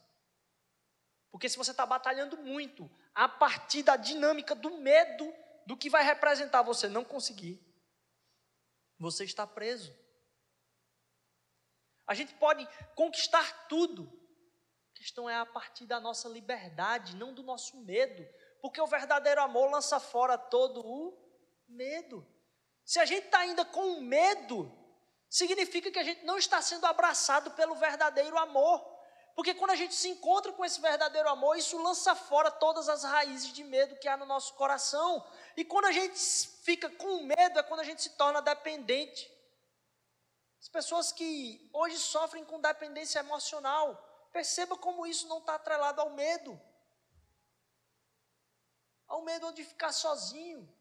Porque se você está batalhando muito a partir da dinâmica do medo do que vai representar você não conseguir, você está preso. A gente pode conquistar tudo. A questão é a partir da nossa liberdade, não do nosso medo. Porque o verdadeiro amor lança fora todo o medo. Se a gente está ainda com medo, significa que a gente não está sendo abraçado pelo verdadeiro amor. Porque quando a gente se encontra com esse verdadeiro amor, isso lança fora todas as raízes de medo que há no nosso coração. E quando a gente fica com medo, é quando a gente se torna dependente. As pessoas que hoje sofrem com dependência emocional, perceba como isso não está atrelado ao medo. Ao medo de ficar sozinho,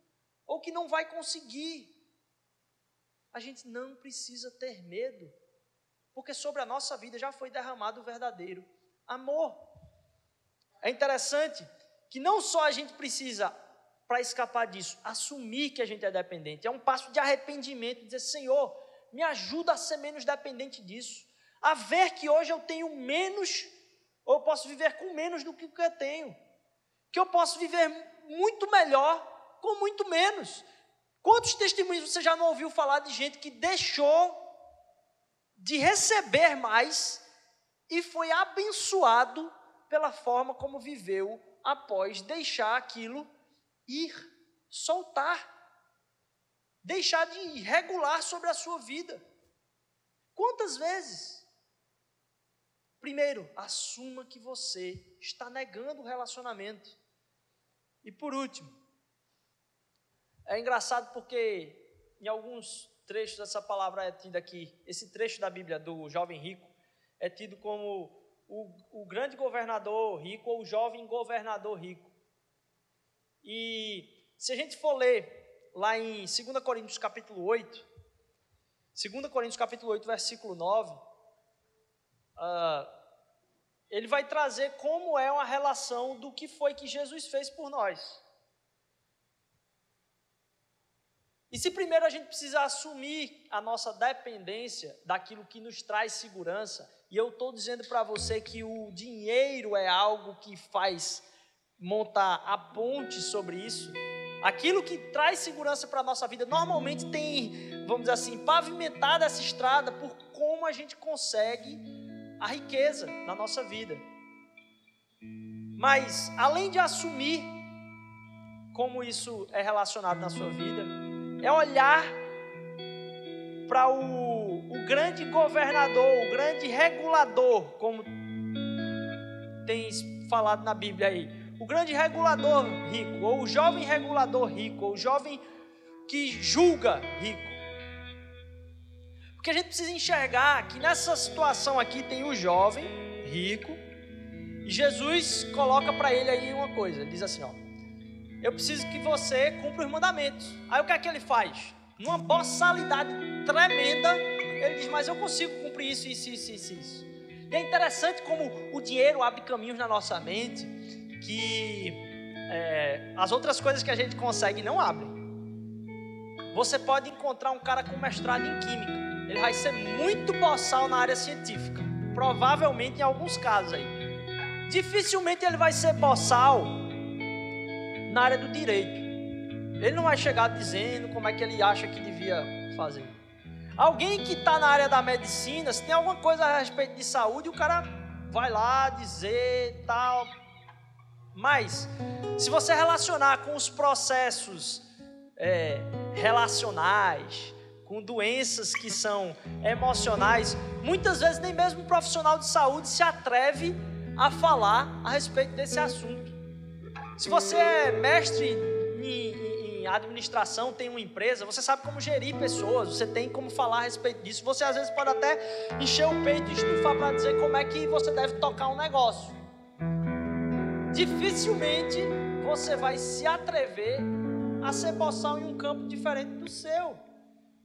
ou que não vai conseguir. A gente não precisa ter medo porque sobre a nossa vida já foi derramado o verdadeiro amor. É interessante que não só a gente precisa, para escapar disso, assumir que a gente é dependente, é um passo de arrependimento, dizer: Senhor, me ajuda a ser menos dependente disso, a ver que hoje eu tenho menos, ou eu posso viver com menos do que eu tenho, que eu posso viver muito melhor com muito menos. Quantos testemunhos você já não ouviu falar de gente que deixou de receber mais e foi abençoado pela forma como viveu após deixar aquilo ir, soltar, deixar de regular sobre a sua vida. Quantas vezes? Primeiro, assuma que você está negando o relacionamento. E por último, é engraçado porque em alguns trechos, essa palavra é tida aqui, esse trecho da Bíblia do jovem rico, é tido como o, o grande governador rico ou o jovem governador rico. E se a gente for ler lá em 2 Coríntios capítulo 8, 2 Coríntios capítulo 8, versículo 9, uh, ah, ele vai trazer como é uma relação do que foi que Jesus fez por nós. E se primeiro a gente precisa assumir a nossa dependência daquilo que nos traz segurança, e eu estou dizendo para você que o dinheiro é algo que faz montar a ponte sobre isso, aquilo que traz segurança para a nossa vida normalmente tem, vamos dizer assim, pavimentada essa estrada por como a gente consegue a riqueza na nossa vida. Mas, além de assumir como isso é relacionado na sua vida, é olhar para o, o grande governador, o grande regulador, como tem falado na Bíblia aí. O grande regulador rico, ou o jovem regulador rico, ou o jovem que julga rico. Porque a gente precisa enxergar que nessa situação aqui tem o jovem rico, e Jesus coloca para ele aí uma coisa, diz assim, ó: eu preciso que você cumpra os mandamentos. Aí o que é que ele faz? Numa boçalidade tremenda, ele diz: Mas eu consigo cumprir isso, isso, isso, isso, isso. E é interessante como o dinheiro abre caminhos na nossa mente que é, as outras coisas que a gente consegue não abrem. Você pode encontrar um cara com mestrado em química, ele vai ser muito boçal na área científica, provavelmente em alguns casos aí. Dificilmente ele vai ser boçal na área do direito. Ele não vai chegar dizendo como é que ele acha que devia fazer. Alguém que está na área da medicina, se tem alguma coisa a respeito de saúde, o cara vai lá dizer tal. Mas, se você relacionar com os processos é, relacionais, com doenças que são emocionais, muitas vezes nem mesmo um profissional de saúde se atreve a falar a respeito desse assunto. Se você é mestre em, em administração, tem uma empresa, você sabe como gerir pessoas, você tem como falar a respeito disso. Você às vezes pode até encher o peito e estufar para dizer como é que você deve tocar um negócio. Dificilmente você vai se atrever a ser boçal em um campo diferente do seu.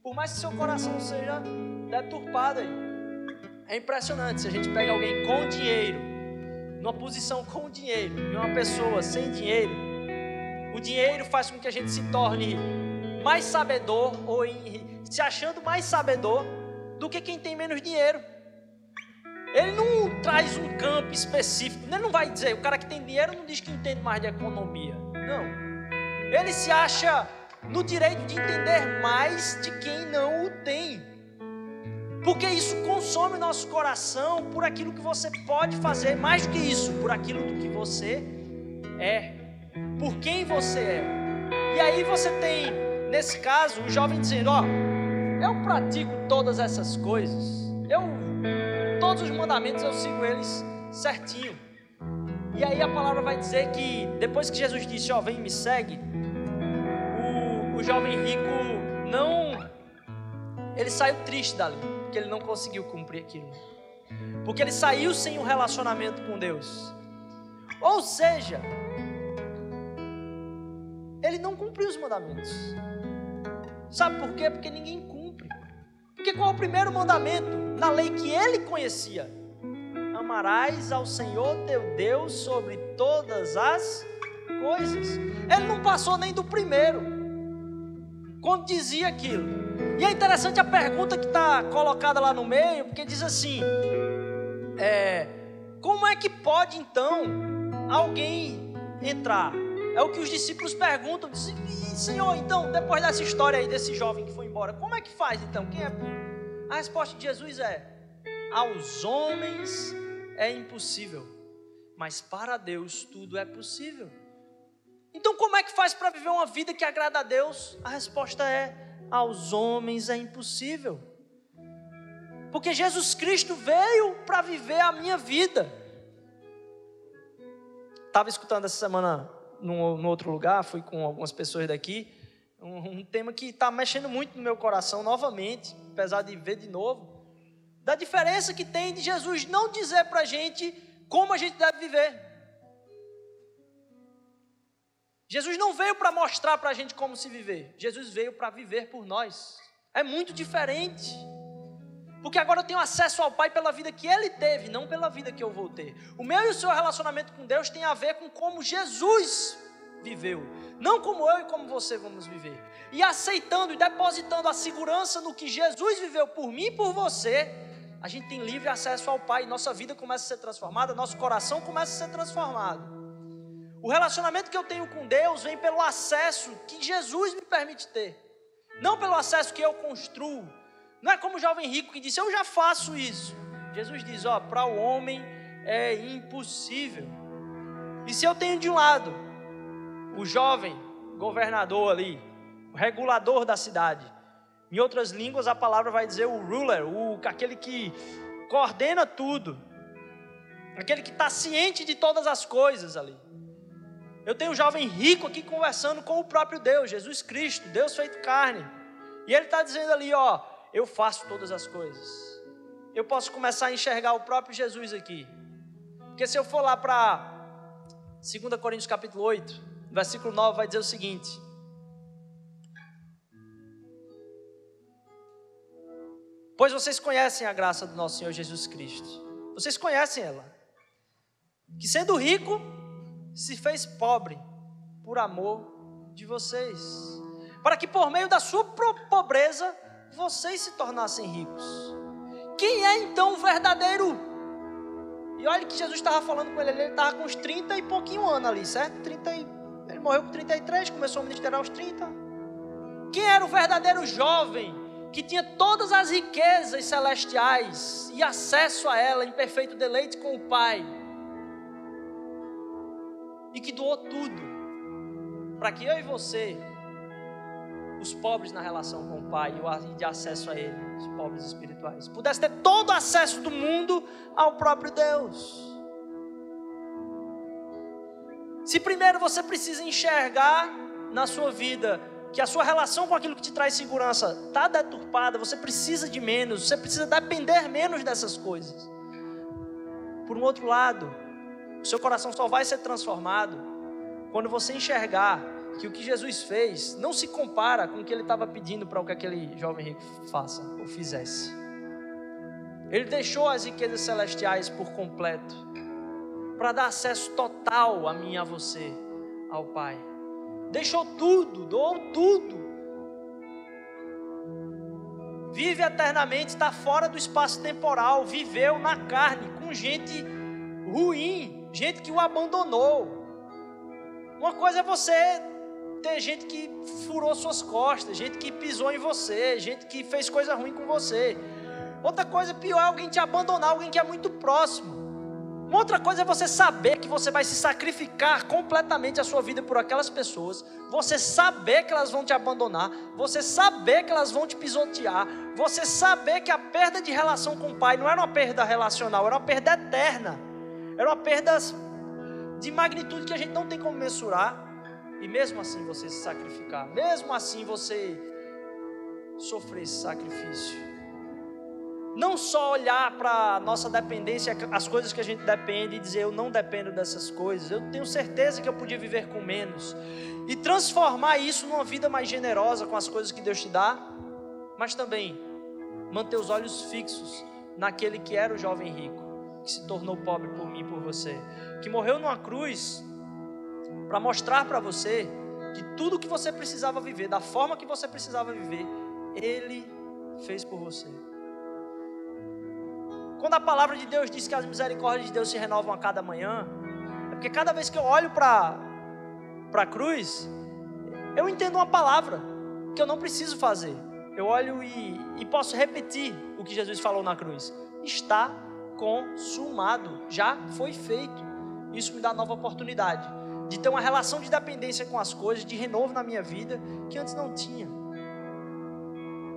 Por mais que seu coração seja deturpado aí. É impressionante se a gente pega alguém com dinheiro, numa posição com dinheiro, e uma pessoa sem dinheiro. O dinheiro faz com que a gente se torne mais sabedor ou em, se achando mais sabedor do que quem tem menos dinheiro. Ele não traz um campo específico. Ele não vai dizer, o cara que tem dinheiro não diz que entende mais de economia. Não. Ele se acha no direito de entender mais de quem não o tem. Porque isso consome nosso coração por aquilo que você pode fazer, mais do que isso, por aquilo que você é, por quem você é. E aí você tem, nesse caso, o jovem dizendo: Ó, eu pratico todas essas coisas, eu, todos os mandamentos eu sigo eles certinho. E aí a palavra vai dizer que depois que Jesus disse: Ó, vem me segue, o jovem rico não. Ele saiu triste dali, porque ele não conseguiu cumprir aquilo. Porque ele saiu sem um relacionamento com Deus. Ou seja, ele não cumpriu os mandamentos. Sabe por quê? Porque ninguém cumpre. Porque qual é o primeiro mandamento na lei que ele conhecia? Amarás ao Senhor teu Deus sobre todas as coisas. Ele não passou nem do primeiro quando dizia aquilo. E é interessante a pergunta que está colocada lá no meio, porque diz assim: é, como é que pode então alguém entrar? É o que os discípulos perguntam. Dizem, Senhor, então, depois dessa história aí desse jovem que foi embora, como é que faz então? Quem é? A resposta de Jesus é: aos homens é impossível, mas para Deus tudo é possível. Então, como é que faz para viver uma vida que agrada a Deus? A resposta é: aos homens é impossível. Porque Jesus Cristo veio para viver a minha vida. Estava escutando essa semana num, num, outro lugar, fui com algumas pessoas daqui, um, um tema que está mexendo muito no meu coração novamente, apesar de ver de novo, da diferença que tem de Jesus não dizer para a gente como a gente deve viver. Jesus não veio para mostrar para a gente como se viver, Jesus veio para viver por nós. É muito diferente. Porque agora eu tenho acesso ao Pai pela vida que Ele teve, não pela vida que eu vou ter. O meu e o seu relacionamento com Deus tem a ver com como Jesus viveu, não como eu e como você vamos viver. E aceitando e depositando a segurança no que Jesus viveu por mim e por você, a gente tem livre acesso ao Pai, nossa vida começa a ser transformada, nosso coração começa a ser transformado. O relacionamento que eu tenho com Deus vem pelo acesso que Jesus me permite ter, não pelo acesso que eu construo. Não é como o jovem rico que disse: Eu já faço isso. Jesus diz: Ó, para o homem é impossível. E se eu tenho de um lado o jovem governador ali, o regulador da cidade, em outras línguas a palavra vai dizer o ruler, o, aquele que coordena tudo, aquele que está ciente de todas as coisas ali. Eu tenho um jovem rico aqui conversando com o próprio Deus, Jesus Cristo, Deus feito carne. E ele está dizendo ali, ó, eu faço todas as coisas. Eu posso começar a enxergar o próprio Jesus aqui. Porque se eu for lá para 2 Coríntios capítulo 8, versículo 9, vai dizer o seguinte: Pois vocês conhecem a graça do nosso Senhor Jesus Cristo. Vocês conhecem ela. Que sendo rico, se fez pobre por amor de vocês, para que por meio da sua pobreza vocês se tornassem ricos. Quem é então o verdadeiro? E olha que Jesus estava falando com ele, ele estava com uns 30 e pouquinho anos ali, certo? 30 e, ele morreu com 33, começou a ministrar aos 30. Quem era o verdadeiro jovem que tinha todas as riquezas celestiais e acesso a ela em perfeito deleite com o Pai? e que doou tudo para que eu e você os pobres na relação com o Pai e de acesso a Ele, os pobres espirituais. Pudesse ter todo o acesso do mundo ao próprio Deus. Se primeiro você precisa enxergar na sua vida que a sua relação com aquilo que te traz segurança está deturpada, você precisa de menos, você precisa depender menos dessas coisas. Por um outro lado, o seu coração só vai ser transformado quando você enxergar que o que Jesus fez não se compara com o que ele estava pedindo para o que aquele jovem rico faça ou fizesse. Ele deixou as riquezas celestiais por completo para dar acesso total a mim e a você ao Pai. Deixou tudo, doou tudo. Vive eternamente, está fora do espaço temporal, viveu na carne com gente ruim, gente que o abandonou. Uma coisa é você ter gente que furou suas costas, gente que pisou em você, gente que fez coisa ruim com você. Outra coisa pior é alguém te abandonar, alguém que é muito próximo. Uma outra coisa é você saber que você vai se sacrificar completamente a sua vida por aquelas pessoas, você saber que elas vão te abandonar, você saber que elas vão te pisotear, você saber que a perda de relação com o pai não era uma perda relacional, era uma perda eterna, era uma perda de magnitude que a gente não tem como mensurar, e mesmo assim você se sacrificar, mesmo assim você sofrer esse sacrifício. Não só olhar para nossa dependência, as coisas que a gente depende e dizer eu não dependo dessas coisas, eu tenho certeza que eu podia viver com menos, e transformar isso numa vida mais generosa com as coisas que Deus te dá, mas também manter os olhos fixos naquele que era o jovem rico, que se tornou pobre por mim e por você, que morreu numa cruz para mostrar para você que tudo que você precisava viver, da forma que você precisava viver, Ele fez por você. Quando a palavra de Deus diz que as misericórdias de Deus se renovam a cada manhã, é porque cada vez que eu olho para a cruz, eu entendo uma palavra que eu não preciso fazer. Eu olho e, e posso repetir o que Jesus falou na cruz: está consumado, já foi feito. Isso me dá nova oportunidade de ter uma relação de dependência com as coisas, de renovo na minha vida que antes não tinha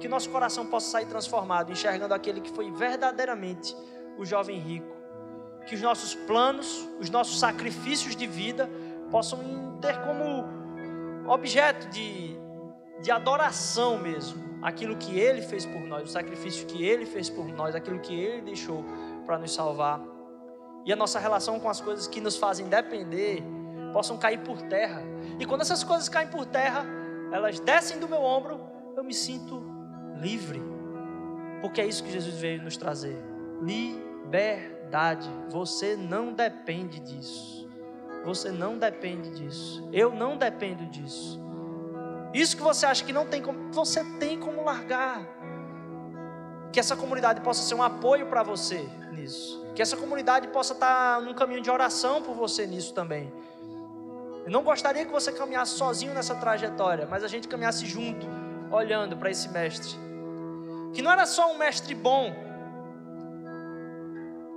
que nosso coração possa sair transformado, enxergando aquele que foi verdadeiramente o jovem rico. Que os nossos planos, os nossos sacrifícios de vida possam ter como objeto de, de adoração mesmo aquilo que ele fez por nós, o sacrifício que ele fez por nós, aquilo que ele deixou para nos salvar. E a nossa relação com as coisas que nos fazem depender possam cair por terra. E quando essas coisas caem por terra, elas descem do meu ombro, eu me sinto livre. Porque é isso que Jesus veio nos trazer: liberdade. Você não depende disso. Você não depende disso. Eu não dependo disso. Isso que você acha que não tem como, você tem como largar. Que essa comunidade possa ser um apoio para você nisso. Que essa comunidade possa estar num caminho de oração por você nisso também. Eu não gostaria que você caminhasse sozinho nessa trajetória, mas a gente caminhasse junto, olhando para esse mestre que não era só um mestre bom,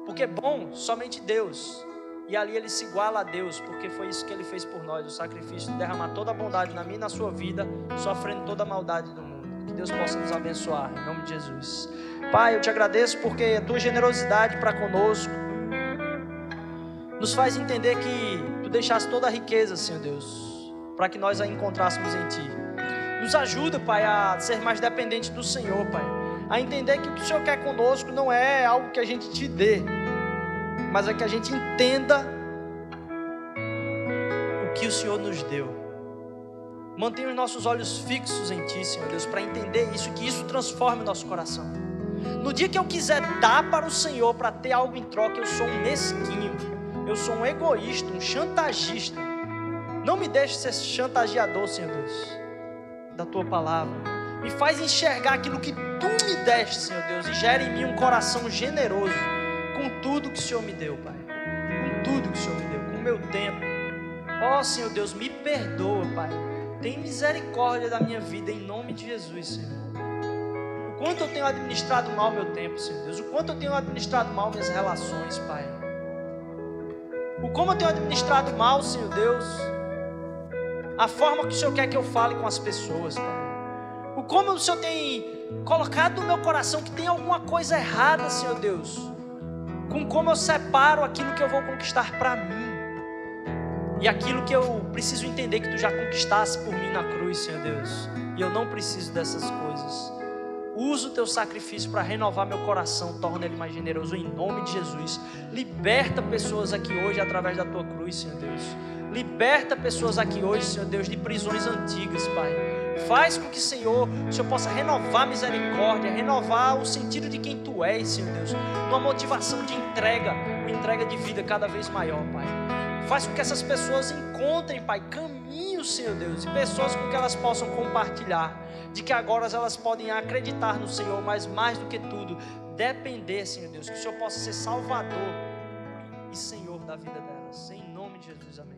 porque bom somente Deus, e ali ele se iguala a Deus, porque foi isso que ele fez por nós, o sacrifício de derramar toda a bondade na minha e na sua vida, sofrendo toda a maldade do mundo. Que Deus possa nos abençoar, em nome de Jesus. Pai, eu te agradeço porque a tua generosidade para conosco nos faz entender que tu deixaste toda a riqueza, Senhor Deus, para que nós a encontrássemos em ti. Nos ajuda, Pai, a ser mais dependente do Senhor, Pai a entender que o que o Senhor quer conosco não é algo que a gente te dê, mas é que a gente entenda o que o Senhor nos deu. Mantenha os nossos olhos fixos em Ti, Senhor Deus, para entender isso, que isso transforme o nosso coração. No dia que eu quiser dar para o Senhor para ter algo em troca, eu sou um mesquinho, eu sou um egoísta, um chantagista. Não me deixe ser chantageador, Senhor Deus, da Tua palavra me faz enxergar aquilo que tu me deste, Senhor Deus, e gera em mim um coração generoso com tudo que o Senhor me deu, Pai. Com tudo que o Senhor me deu, com o meu tempo. Ó oh, Senhor Deus, me perdoa, Pai. Tem misericórdia da minha vida em nome de Jesus, Senhor. O quanto eu tenho administrado mal meu tempo, Senhor Deus. O quanto eu tenho administrado mal minhas relações, Pai. O como eu tenho administrado mal, Senhor Deus, a forma que o Senhor quer que eu fale com as pessoas, Pai. O como o Senhor tem colocado no meu coração que tem alguma coisa errada, Senhor Deus, com como eu separo aquilo que eu vou conquistar para mim e aquilo que eu preciso entender que tu já conquistaste por mim na cruz, Senhor Deus, e eu não preciso dessas coisas. Usa o teu sacrifício para renovar meu coração, torna ele mais generoso em nome de Jesus. Liberta pessoas aqui hoje através da tua cruz, Senhor Deus. Liberta pessoas aqui hoje, Senhor Deus, de prisões antigas, Pai. Faz com que, Senhor, o Senhor possa renovar a misericórdia, renovar o sentido de quem Tu és, Senhor Deus. Uma motivação de entrega, uma entrega de vida cada vez maior, Pai. Faz com que essas pessoas encontrem, Pai, caminhos, Senhor Deus, e pessoas com que elas possam compartilhar, de que agora elas podem acreditar no Senhor, mas mais do que tudo, depender, Senhor Deus, que o Senhor possa ser Salvador e Senhor da vida delas. Em nome de Jesus, amém.